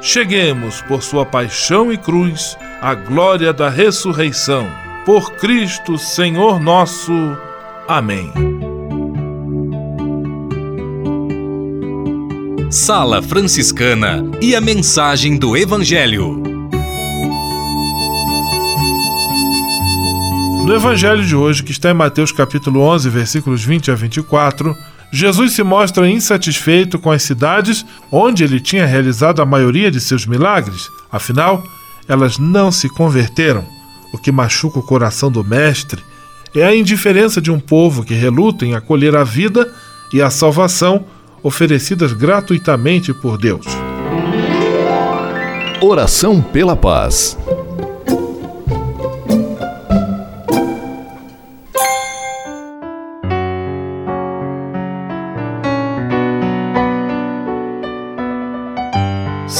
cheguemos, por sua paixão e cruz, à glória da ressurreição. Por Cristo, Senhor nosso. Amém. Sala Franciscana e a mensagem do Evangelho. No Evangelho de hoje, que está em Mateus capítulo 11, versículos 20 a 24, Jesus se mostra insatisfeito com as cidades onde ele tinha realizado a maioria de seus milagres. Afinal, elas não se converteram. O que machuca o coração do Mestre é a indiferença de um povo que reluta em acolher a vida e a salvação oferecidas gratuitamente por Deus. Oração pela paz.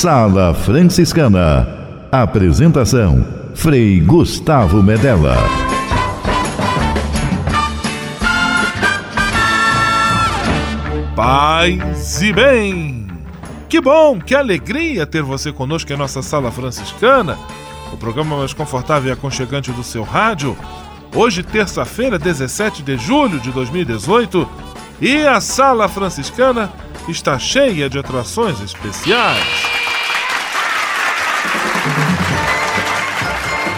Sala Franciscana. Apresentação: Frei Gustavo Medella. Paz e bem! Que bom, que alegria ter você conosco em nossa Sala Franciscana, o programa mais confortável e aconchegante do seu rádio. Hoje, terça-feira, 17 de julho de 2018, e a Sala Franciscana está cheia de atrações especiais.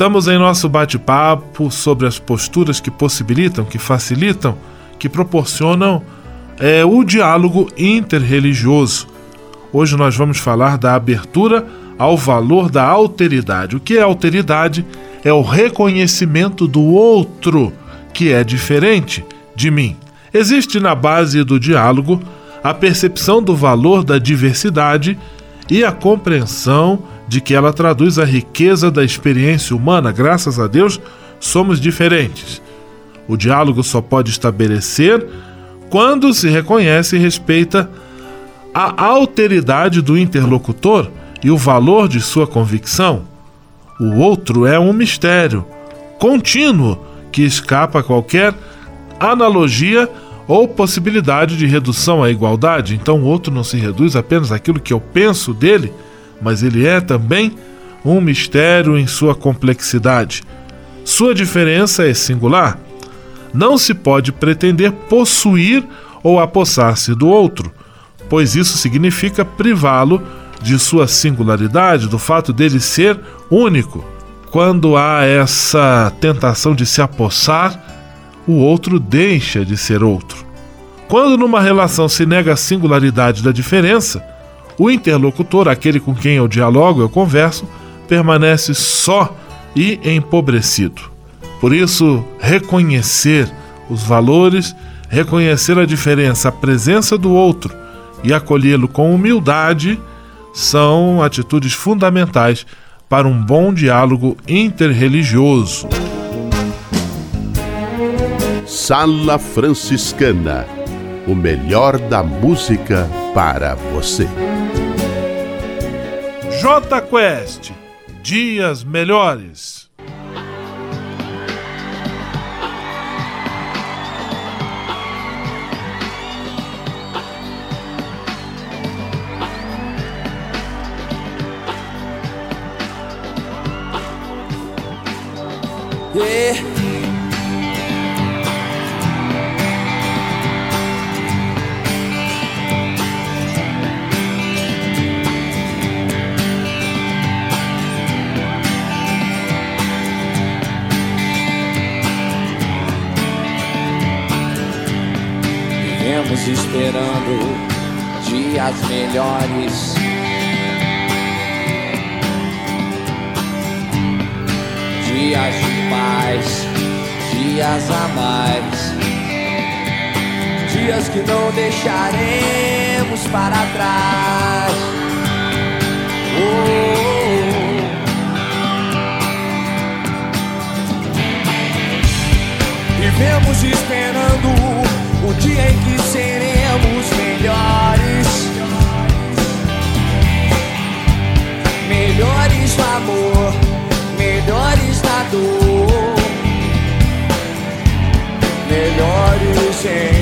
Estamos em nosso bate-papo sobre as posturas que possibilitam, que facilitam, que proporcionam é, o diálogo interreligioso. Hoje nós vamos falar da abertura ao valor da alteridade. O que é alteridade? É o reconhecimento do outro que é diferente de mim. Existe na base do diálogo a percepção do valor da diversidade e a compreensão de que ela traduz a riqueza da experiência humana. Graças a Deus, somos diferentes. O diálogo só pode estabelecer quando se reconhece e respeita a alteridade do interlocutor e o valor de sua convicção. O outro é um mistério contínuo que escapa a qualquer analogia ou possibilidade de redução à igualdade. Então o outro não se reduz apenas àquilo que eu penso dele mas ele é também um mistério em sua complexidade. Sua diferença é singular. Não se pode pretender possuir ou apossar-se do outro, pois isso significa privá-lo de sua singularidade, do fato dele ser único. Quando há essa tentação de se apossar, o outro deixa de ser outro. Quando numa relação se nega a singularidade da diferença, o interlocutor, aquele com quem eu dialogo, eu converso, permanece só e empobrecido. Por isso, reconhecer os valores, reconhecer a diferença, a presença do outro e acolhê-lo com humildade são atitudes fundamentais para um bom diálogo interreligioso. Sala Franciscana o melhor da música para você. J Quest Dias Melhores. Yeah. Esperando dias melhores. Dias de paz, dias a mais. Dias que não deixaremos para trás. Oh, oh, oh. Vivemos esperando o dia em que seremos melhores. Melhores no amor, melhores na dor, melhores em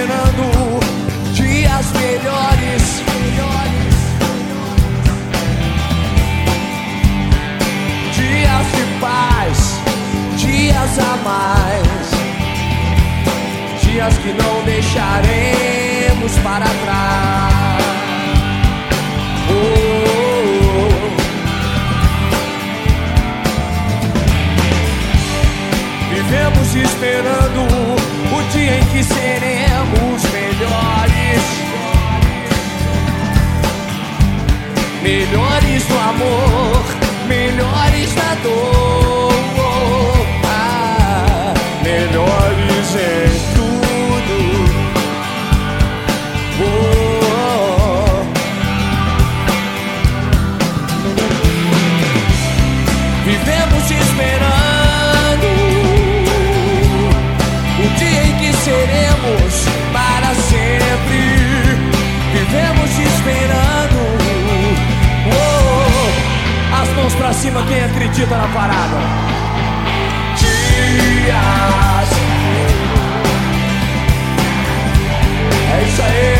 Esperando dias melhores. Dias de paz, dias a mais. Dias que não deixaremos para trás. Oh, oh, oh. Vivemos esperando dia em que seremos melhores. Melhores do amor, melhores da dor. Ah, melhores em tudo. Oh, Vivemos esperando esperando. Oh, as mãos pra cima, quem acredita na parada? Dias. É isso aí.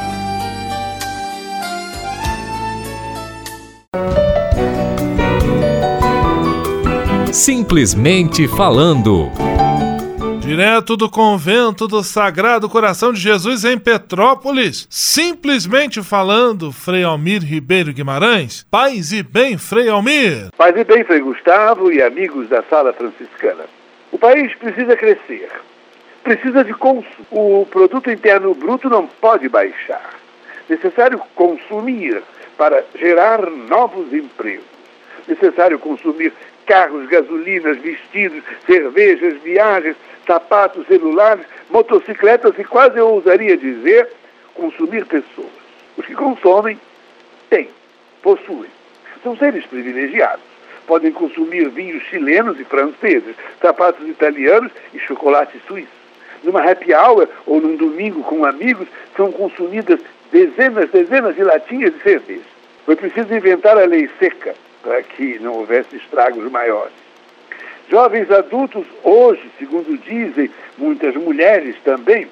Simplesmente falando. Direto do convento do Sagrado Coração de Jesus em Petrópolis, simplesmente falando, Frei Almir Ribeiro Guimarães. Paz e bem, Frei Almir. Paz e bem, Frei Gustavo e amigos da Sala Franciscana. O país precisa crescer, precisa de consumo. O produto interno bruto não pode baixar. Necessário consumir para gerar novos empregos. Necessário consumir carros, gasolinas, vestidos, cervejas, viagens, sapatos, celulares, motocicletas e quase eu ousaria dizer consumir pessoas. Os que consomem têm, possuem. São seres privilegiados. Podem consumir vinhos chilenos e franceses, sapatos italianos e chocolate suíço. numa happy hour ou num domingo com amigos, são consumidas dezenas, dezenas de latinhas de cerveja. Foi preciso inventar a lei seca para que não houvesse estragos maiores. Jovens adultos, hoje, segundo dizem muitas mulheres também,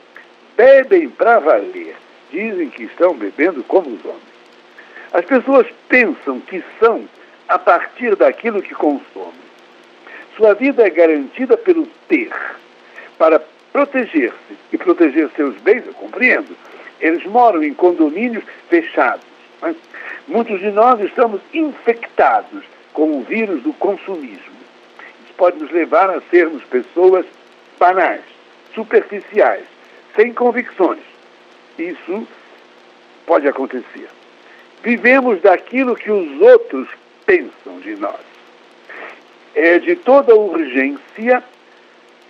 bebem para valer. Dizem que estão bebendo como os homens. As pessoas pensam que são a partir daquilo que consomem. Sua vida é garantida pelo ter. Para proteger-se e proteger seus bens, eu compreendo. Eles moram em condomínios fechados. Muitos de nós estamos infectados com o vírus do consumismo. Isso pode nos levar a sermos pessoas banais, superficiais, sem convicções. Isso pode acontecer. Vivemos daquilo que os outros pensam de nós. É de toda urgência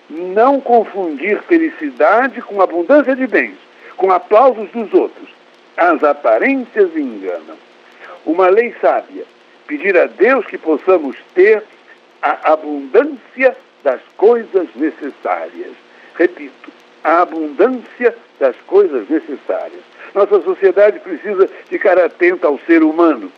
não confundir felicidade com abundância de bens, com aplausos dos outros. As aparências enganam. Uma lei sábia, pedir a Deus que possamos ter a abundância das coisas necessárias. Repito, a abundância das coisas necessárias. Nossa sociedade precisa ficar atenta ao ser humano,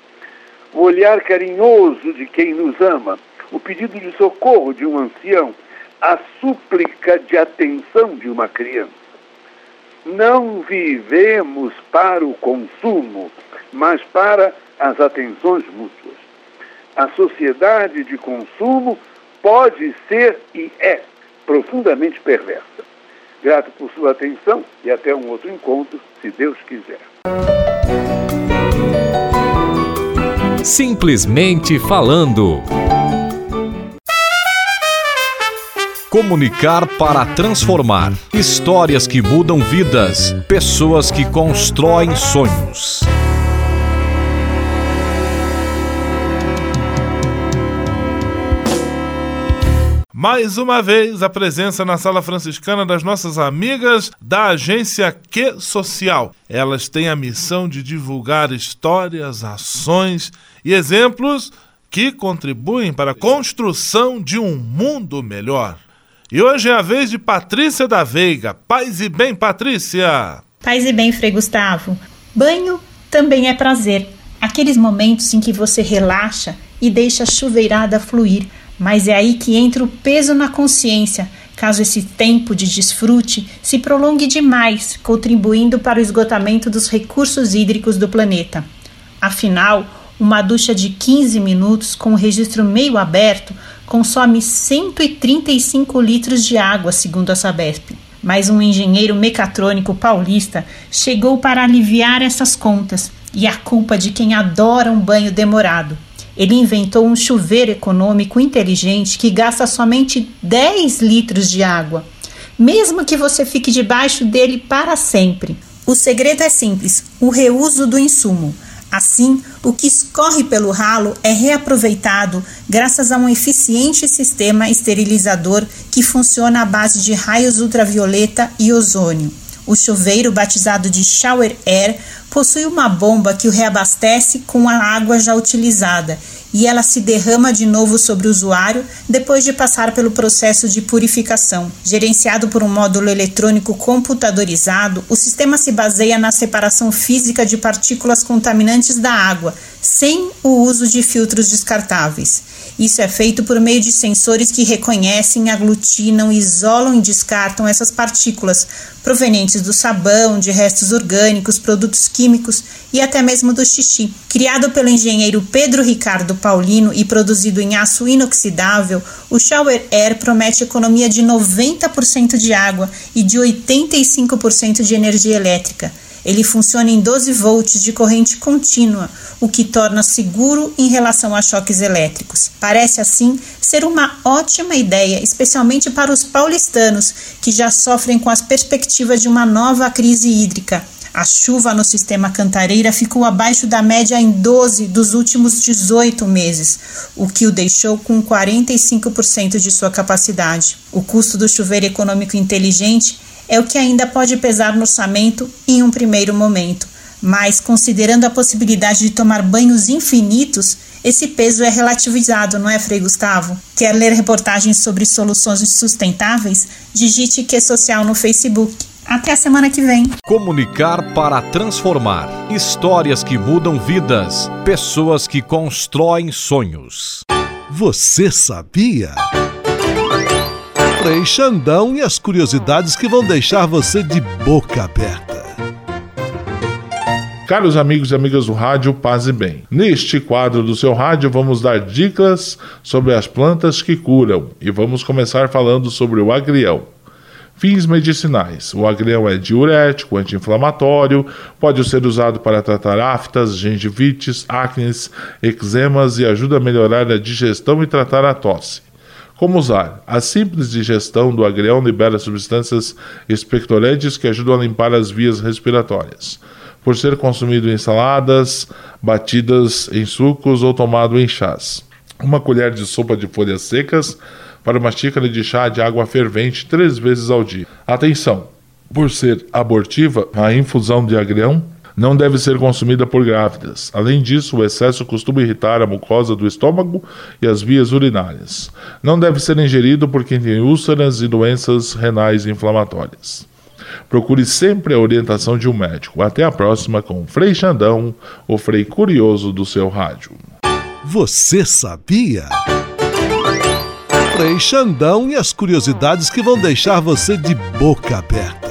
o olhar carinhoso de quem nos ama, o pedido de socorro de um ancião, a súplica de atenção de uma criança. Não vivemos para o consumo, mas para as atenções mútuas. A sociedade de consumo pode ser e é profundamente perversa. Grato por sua atenção e até um outro encontro, se Deus quiser. Simplesmente falando. Comunicar para transformar. Histórias que mudam vidas. Pessoas que constroem sonhos. Mais uma vez, a presença na sala franciscana das nossas amigas da agência Que Social. Elas têm a missão de divulgar histórias, ações e exemplos que contribuem para a construção de um mundo melhor. E hoje é a vez de Patrícia da Veiga. Paz e bem, Patrícia! Paz e bem, Frei Gustavo. Banho também é prazer. Aqueles momentos em que você relaxa e deixa a chuveirada fluir mas é aí que entra o peso na consciência, caso esse tempo de desfrute se prolongue demais, contribuindo para o esgotamento dos recursos hídricos do planeta. Afinal, uma ducha de 15 minutos com o registro meio aberto consome 135 litros de água, segundo a Sabesp. Mas um engenheiro mecatrônico paulista chegou para aliviar essas contas e a culpa de quem adora um banho demorado. Ele inventou um chuveiro econômico inteligente que gasta somente 10 litros de água, mesmo que você fique debaixo dele para sempre. O segredo é simples: o reuso do insumo. Assim, o que escorre pelo ralo é reaproveitado graças a um eficiente sistema esterilizador que funciona à base de raios ultravioleta e ozônio. O chuveiro, batizado de Shower Air, possui uma bomba que o reabastece com a água já utilizada e ela se derrama de novo sobre o usuário depois de passar pelo processo de purificação. Gerenciado por um módulo eletrônico computadorizado, o sistema se baseia na separação física de partículas contaminantes da água, sem o uso de filtros descartáveis. Isso é feito por meio de sensores que reconhecem, aglutinam, isolam e descartam essas partículas provenientes do sabão, de restos orgânicos, produtos químicos e até mesmo do xixi. Criado pelo engenheiro Pedro Ricardo Paulino e produzido em aço inoxidável, o Shower Air promete economia de 90% de água e de 85% de energia elétrica. Ele funciona em 12 volts de corrente contínua, o que torna seguro em relação a choques elétricos. Parece assim ser uma ótima ideia, especialmente para os paulistanos que já sofrem com as perspectivas de uma nova crise hídrica. A chuva no sistema Cantareira ficou abaixo da média em 12 dos últimos 18 meses, o que o deixou com 45% de sua capacidade. O custo do chuveiro econômico inteligente é o que ainda pode pesar no orçamento em um primeiro momento, Mas, considerando a possibilidade de tomar banhos infinitos, esse peso é relativizado, não é, Frei Gustavo? Quer ler reportagens sobre soluções sustentáveis? Digite Que Social no Facebook. Até a semana que vem. Comunicar para transformar. Histórias que mudam vidas. Pessoas que constroem sonhos. Você sabia? Frei Xandão e as curiosidades que vão deixar você de boca aberta. Caros amigos e amigas do rádio, paz e bem. Neste quadro do seu rádio, vamos dar dicas sobre as plantas que curam e vamos começar falando sobre o agrião. Fins medicinais. O agrião é diurético, anti-inflamatório, pode ser usado para tratar aftas, gengivites, acnes, eczemas e ajuda a melhorar a digestão e tratar a tosse. Como usar? A simples digestão do agrião libera substâncias expectorantes que ajudam a limpar as vias respiratórias. Por ser consumido em saladas, batidas em sucos ou tomado em chás. Uma colher de sopa de folhas secas para uma xícara de chá de água fervente três vezes ao dia. Atenção! Por ser abortiva, a infusão de agrião não deve ser consumida por grávidas. Além disso, o excesso costuma irritar a mucosa do estômago e as vias urinárias. Não deve ser ingerido por quem tem úlceras e doenças renais inflamatórias. Procure sempre a orientação de um médico. Até a próxima com o Frei Xandão, o Frei Curioso do seu rádio. Você sabia? Frei Xandão e as curiosidades que vão deixar você de boca aberta.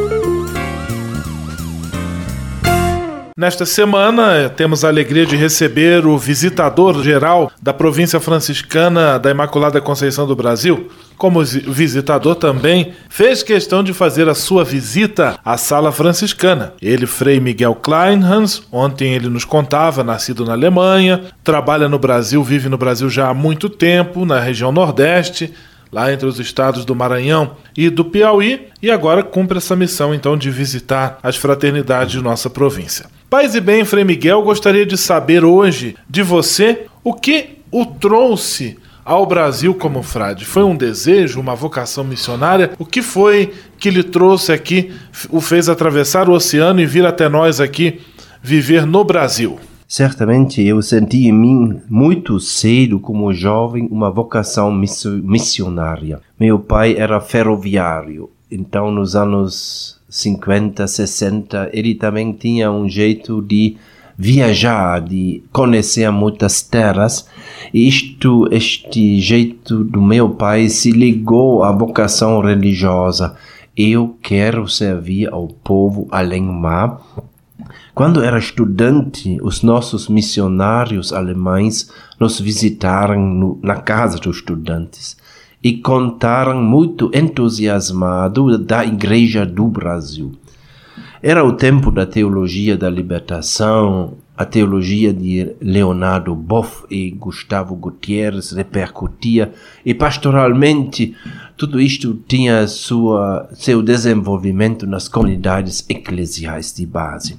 Nesta semana, temos a alegria de receber o visitador geral da província franciscana da Imaculada Conceição do Brasil. Como visitador também, fez questão de fazer a sua visita à sala franciscana. Ele, Frei Miguel Kleinhans, ontem ele nos contava, nascido na Alemanha, trabalha no Brasil, vive no Brasil já há muito tempo, na região Nordeste, lá entre os estados do Maranhão e do Piauí, e agora cumpre essa missão então de visitar as fraternidades de nossa província. Paz e bem, Frei Miguel, gostaria de saber hoje de você o que o trouxe ao Brasil como frade? Foi um desejo, uma vocação missionária? O que foi que lhe trouxe aqui, o fez atravessar o oceano e vir até nós aqui viver no Brasil? Certamente eu senti em mim muito cedo, como jovem, uma vocação missionária. Meu pai era ferroviário, então nos anos 50, 60, ele também tinha um jeito de viajar, de conhecer muitas terras. E isto, este jeito do meu pai se ligou à vocação religiosa. Eu quero servir ao povo além do mar. Quando era estudante, os nossos missionários alemães nos visitaram no, na casa dos estudantes e contaram muito entusiasmado da Igreja do Brasil. Era o tempo da teologia da libertação, a teologia de Leonardo Boff e Gustavo Gutierrez repercutia e pastoralmente tudo isto tinha sua, seu desenvolvimento nas comunidades eclesiais de base.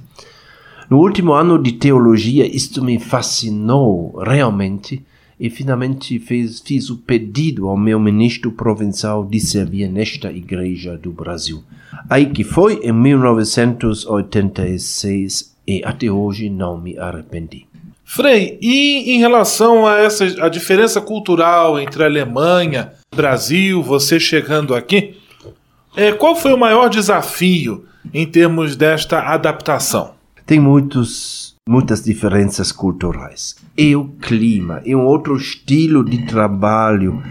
No último ano de teologia, isto me fascinou realmente e finalmente fez, fiz o pedido ao meu ministro provincial de servir nesta igreja do Brasil. Aí que foi em 1986 e até hoje não me arrependi. Frei, e em relação a essa a diferença cultural entre Alemanha e Brasil, você chegando aqui, é, qual foi o maior desafio em termos desta adaptação? Tem muitos, muitas diferenças culturais. E o clima, é um outro estilo de trabalho,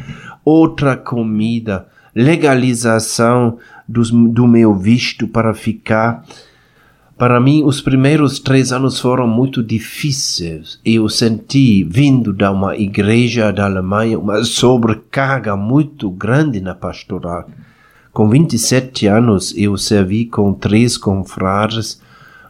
outra comida, legalização dos, do meu visto para ficar para mim, os primeiros três anos foram muito difíceis. Eu senti, vindo de uma igreja da Alemanha, uma sobrecarga muito grande na pastoral. Com 27 anos, eu servi com três confrades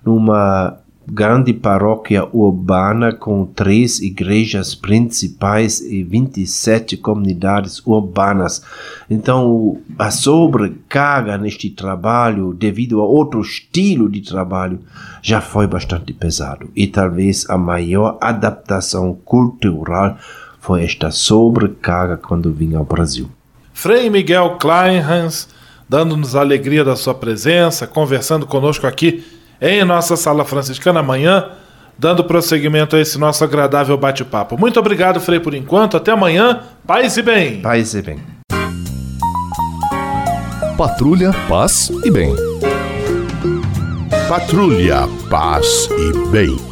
numa grande paróquia urbana com três igrejas principais e 27 comunidades urbanas. Então, a sobrecarga neste trabalho, devido a outro estilo de trabalho, já foi bastante pesado. E talvez a maior adaptação cultural foi esta sobrecarga quando vim ao Brasil. Frei Miguel Kleinhans, dando-nos a alegria da sua presença, conversando conosco aqui em nossa sala franciscana amanhã, dando prosseguimento a esse nosso agradável bate-papo. Muito obrigado, Frei, por enquanto. Até amanhã. Paz e bem. Paz e bem. Patrulha, paz e bem. Patrulha, paz e bem.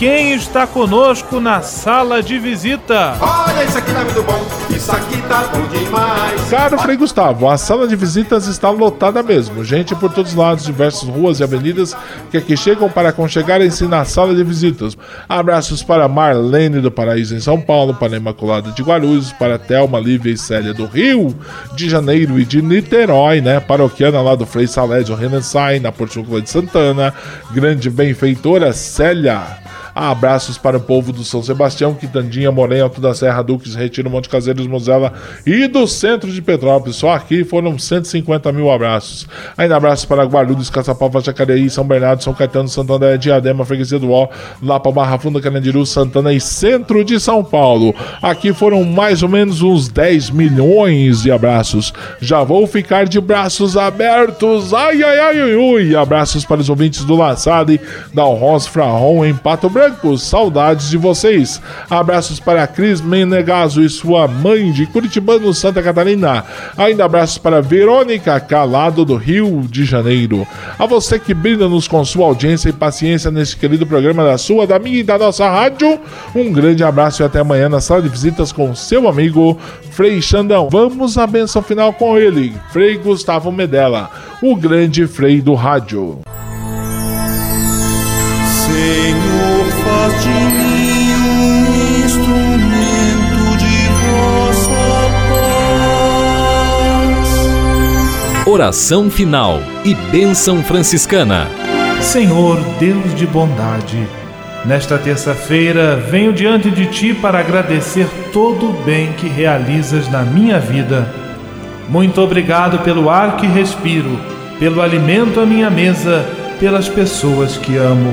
quem está conosco na sala de visita? Olha, isso aqui tá muito bom, isso aqui tá bom demais. Caro Frei Gustavo, a sala de visitas está lotada mesmo. Gente por todos os lados, diversas ruas e avenidas que aqui chegam para aconchegarem-se na sala de visitas. Abraços para Marlene do Paraíso em São Paulo, para Imaculada de Guarulhos, para Thelma, Lívia e Célia do Rio de Janeiro e de Niterói, né? Paroquiana lá do Frei Salésio Renessai, na Portúncula de Santana. Grande benfeitora Célia. Abraços para o povo do São Sebastião, Quitandinha, Morém, Alto da Serra, Duques, Retiro, Monte Caseiros, Mozela e do centro de Petrópolis. Só aqui foram 150 mil abraços. Ainda abraços para Guarulhos, Caçapava, Jacareí, São Bernardo, São Caetano, Santo André, Diadema, Freguesia do Ó, Lapa, Barra Funda, Carandiru, Santana e centro de São Paulo. Aqui foram mais ou menos uns 10 milhões de abraços. Já vou ficar de braços abertos. Ai, ai, ai, ai, ui. Abraços para os ouvintes do Laçade, da Alros Frarron, em Pato Branco. Saudades de vocês. Abraços para Cris Menegaso e sua mãe de Curitibano, Santa Catarina. Ainda abraços para Verônica Calado do Rio de Janeiro. A você que brinda-nos com sua audiência e paciência neste querido programa da sua, da minha e da nossa rádio. Um grande abraço e até amanhã na sala de visitas com seu amigo Frei Xandão. Vamos à benção final com ele, Frei Gustavo Medella, o grande Frei do rádio. Senhor, Oração final e bênção franciscana. Senhor, Deus de bondade, nesta terça-feira venho diante de Ti para agradecer todo o bem que realizas na minha vida. Muito obrigado pelo ar que respiro, pelo alimento à minha mesa, pelas pessoas que amo.